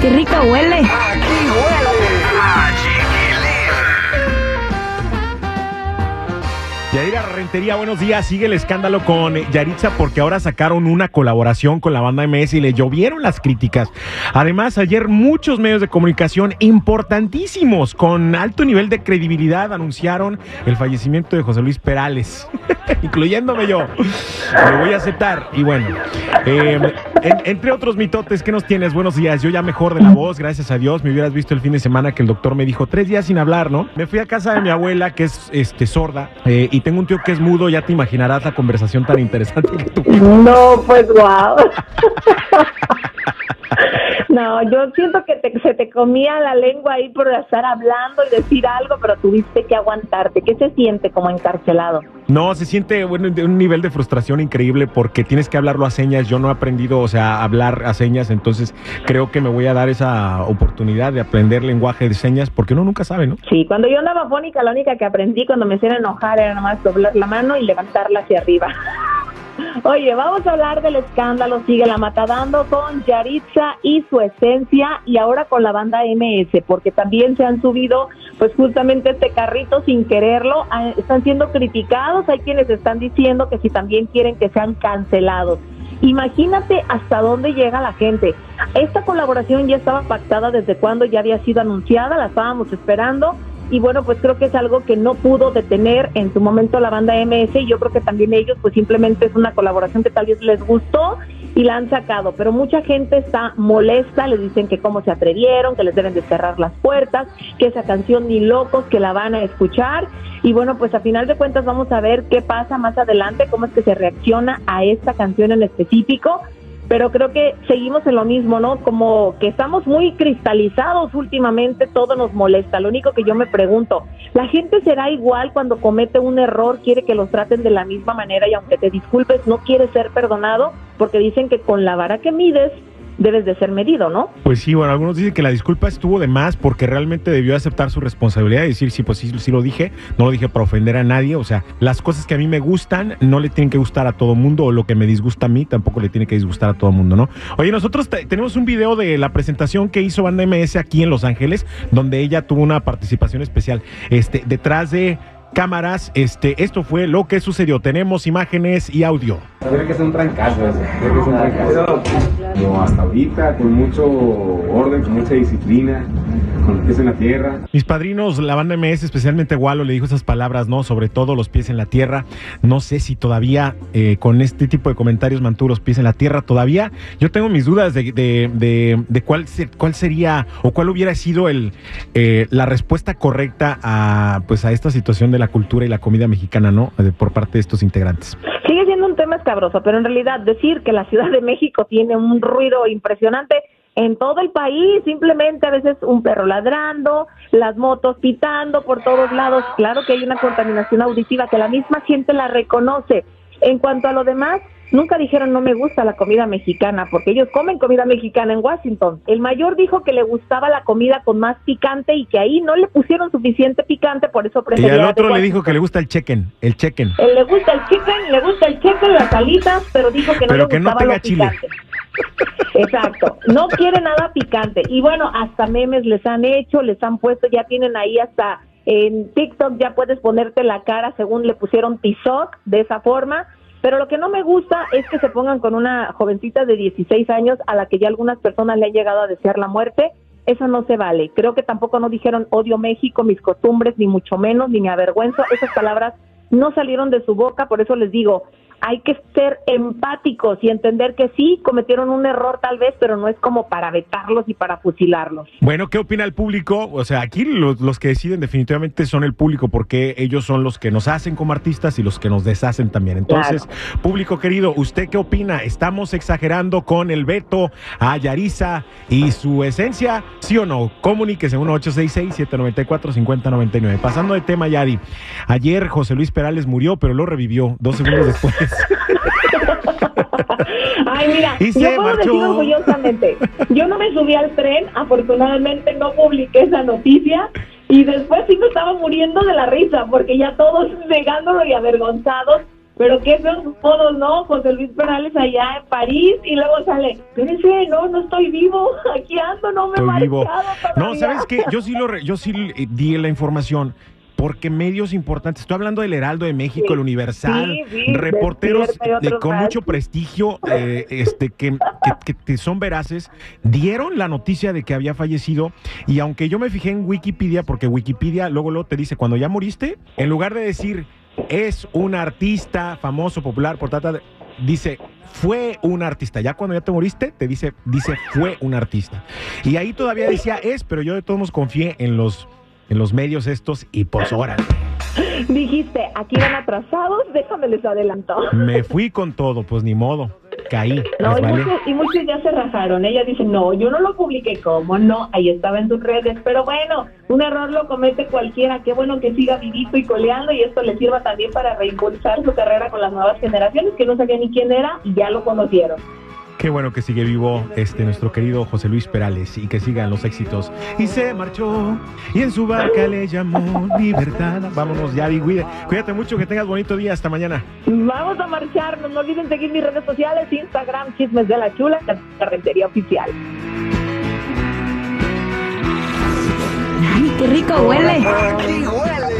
qué rica huele! ¡Aquí huele! ¡A Yadira Rentería, buenos días. Sigue el escándalo con Yaritza porque ahora sacaron una colaboración con la banda MS y le llovieron las críticas. Además, ayer muchos medios de comunicación importantísimos con alto nivel de credibilidad anunciaron el fallecimiento de José Luis Perales, incluyéndome yo. Lo voy a aceptar. Y bueno, eh, en- entre otros mitotes, ¿qué nos tienes? Buenos días. Yo ya mejor de la voz, gracias a Dios. Me hubieras visto el fin de semana que el doctor me dijo tres días sin hablar, ¿no? Me fui a casa de mi abuela, que es este, sorda, eh, y tengo un tío que es mudo. Ya te imaginarás la conversación tan interesante que tuvimos. No, pues wow. No, yo siento que te- se te comía la lengua ahí por estar hablando y decir algo, pero tuviste que aguantarte. ¿Qué se siente como encarcelado? No, se siente bueno, de un nivel de frustración increíble porque tienes que hablarlo a señas. Yo no he aprendido, o sea, a hablar a señas, entonces creo que me voy a dar esa oportunidad de aprender lenguaje de señas porque uno nunca sabe, ¿no? Sí, cuando yo andaba fónica, la única que aprendí cuando me hacían enojar era nomás doblar la mano y levantarla hacia arriba. Oye, vamos a hablar del escándalo, sigue la matadando con Yaritza y su esencia y ahora con la banda MS, porque también se han subido pues justamente este carrito sin quererlo, ah, están siendo criticados, hay quienes están diciendo que si también quieren que sean cancelados. Imagínate hasta dónde llega la gente. Esta colaboración ya estaba pactada desde cuando ya había sido anunciada, la estábamos esperando y bueno, pues creo que es algo que no pudo detener en su momento la banda MS y yo creo que también ellos pues simplemente es una colaboración que tal vez les gustó y la han sacado, pero mucha gente está molesta, les dicen que cómo se atrevieron, que les deben de cerrar las puertas, que esa canción ni locos que la van a escuchar y bueno, pues a final de cuentas vamos a ver qué pasa más adelante, cómo es que se reacciona a esta canción en específico pero creo que seguimos en lo mismo, ¿no? Como que estamos muy cristalizados últimamente, todo nos molesta. Lo único que yo me pregunto, ¿la gente será igual cuando comete un error, quiere que los traten de la misma manera y aunque te disculpes, no quiere ser perdonado? Porque dicen que con la vara que mides, debes de ser medido, ¿no? Pues sí, bueno, algunos dicen que la disculpa estuvo de más porque realmente debió aceptar su responsabilidad y decir, sí, pues sí, sí lo dije, no lo dije para ofender a nadie, o sea, las cosas que a mí me gustan no le tienen que gustar a todo mundo o lo que me disgusta a mí tampoco le tiene que disgustar a todo mundo, ¿no? Oye, nosotros te- tenemos un video de la presentación que hizo Banda MS aquí en Los Ángeles, donde ella tuvo una participación especial, este, detrás de cámaras, este, esto fue lo que sucedió, tenemos imágenes y audio. Tiene que ser un trancazo tiene que ser un trancazo. Como hasta ahorita, con mucho orden, con mucha disciplina, con los pies en la tierra. Mis padrinos, la banda MS, especialmente Walo, le dijo esas palabras, ¿no? Sobre todo los pies en la tierra. No sé si todavía eh, con este tipo de comentarios mantuvo los pies en la tierra. Todavía yo tengo mis dudas de, de, de- de cuál, se- cuál sería o cuál hubiera sido el, eh, la respuesta correcta a, pues, a esta situación de la cultura y la comida mexicana, ¿no? De- por parte de estos integrantes. Siendo un tema escabroso, pero en realidad decir que la Ciudad de México tiene un ruido impresionante en todo el país, simplemente a veces un perro ladrando, las motos pitando por todos lados, claro que hay una contaminación auditiva que la misma gente la reconoce. En cuanto a lo demás, nunca dijeron no me gusta la comida mexicana, porque ellos comen comida mexicana en Washington. El mayor dijo que le gustaba la comida con más picante y que ahí no le pusieron suficiente picante, por eso Y prefería al de otro le dijo que le gusta el chequen, el chequen. Él le gusta el chicken, le gusta el chicken, las alitas, pero dijo que no Pero le que no gustaba tenga lo chile. picante. Exacto, no quiere nada picante. Y bueno, hasta memes les han hecho, les han puesto, ya tienen ahí hasta en TikTok ya puedes ponerte la cara según le pusieron Tizoc de esa forma. Pero lo que no me gusta es que se pongan con una jovencita de 16 años a la que ya algunas personas le han llegado a desear la muerte. Eso no se vale. Creo que tampoco no dijeron odio México, mis costumbres, ni mucho menos, ni me avergüenzo. Esas palabras no salieron de su boca, por eso les digo, hay que ser empáticos y entender que sí, cometieron un error tal vez, pero no es como para vetarlos y para fusilarlos. Bueno, ¿qué opina el público? O sea, aquí los, los que deciden definitivamente son el público porque ellos son los que nos hacen como artistas y los que nos deshacen también. Entonces, público querido, ¿usted qué opina? ¿Estamos exagerando con el veto a Yarisa y su esencia? ¿Sí o no? Comuníquese 1866-794-5099. Pasando de tema, Yadi. Ayer José Luis Perales murió, pero lo revivió dos segundos después. Ay, mira, Y yo puedo marchó. decir orgullosamente, yo no me subí al tren, afortunadamente no publiqué esa noticia y después sí me estaba muriendo de la risa porque ya todos negándolo y avergonzados Pero qué feos modos, ¿no? José Luis Perales allá en París y luego sale, espérense, no, no estoy vivo, aquí ando, no me he No, todavía". ¿sabes qué? Yo sí, lo re- yo sí eh, di la información. Porque medios importantes, estoy hablando del Heraldo de México, Sí, el Universal, sí, sí, reporteros de, con mucho prestigio, eh, este, que, que- son veraces, dieron la noticia de que había fallecido. Y aunque yo me fijé en Wikipedia, porque Wikipedia luego, luego te dice, cuando ya moriste, en lugar de decir, es un artista famoso, popular, por tal, tal", dice, fue un artista. Ya cuando ya te moriste, te dice, dice, fue un artista. Y ahí todavía decía es, pero yo de todos modos confié en los, en los medios estos y pues órale. Dijiste, aquí van atrasados, déjame les adelanto. Me fui con todo, pues ni modo. Caí. No, y, valió. muchos, y muchos ya se rajaron. Ella dice, no, yo no lo publiqué, ¿cómo no? Ahí estaba en sus redes. Pero bueno, un error lo comete cualquiera. Qué bueno que siga vivito y coleando y esto le sirva también para reimpulsar su carrera con las nuevas generaciones que no sabían ni quién era y ya lo conocieron. Qué bueno que sigue vivo este nuestro querido José Luis Perales y que sigan los éxitos. Y se marchó y en su barca le llamó libertad. Vámonos, Yari, cuídate, cuídate mucho, que tengas bonito día. Hasta mañana. Vamos a marcharnos. No olviden seguir mis redes sociales, Instagram, Chismes de la Chula, Carretería Oficial. Ay, qué rico huele. Aquí huele.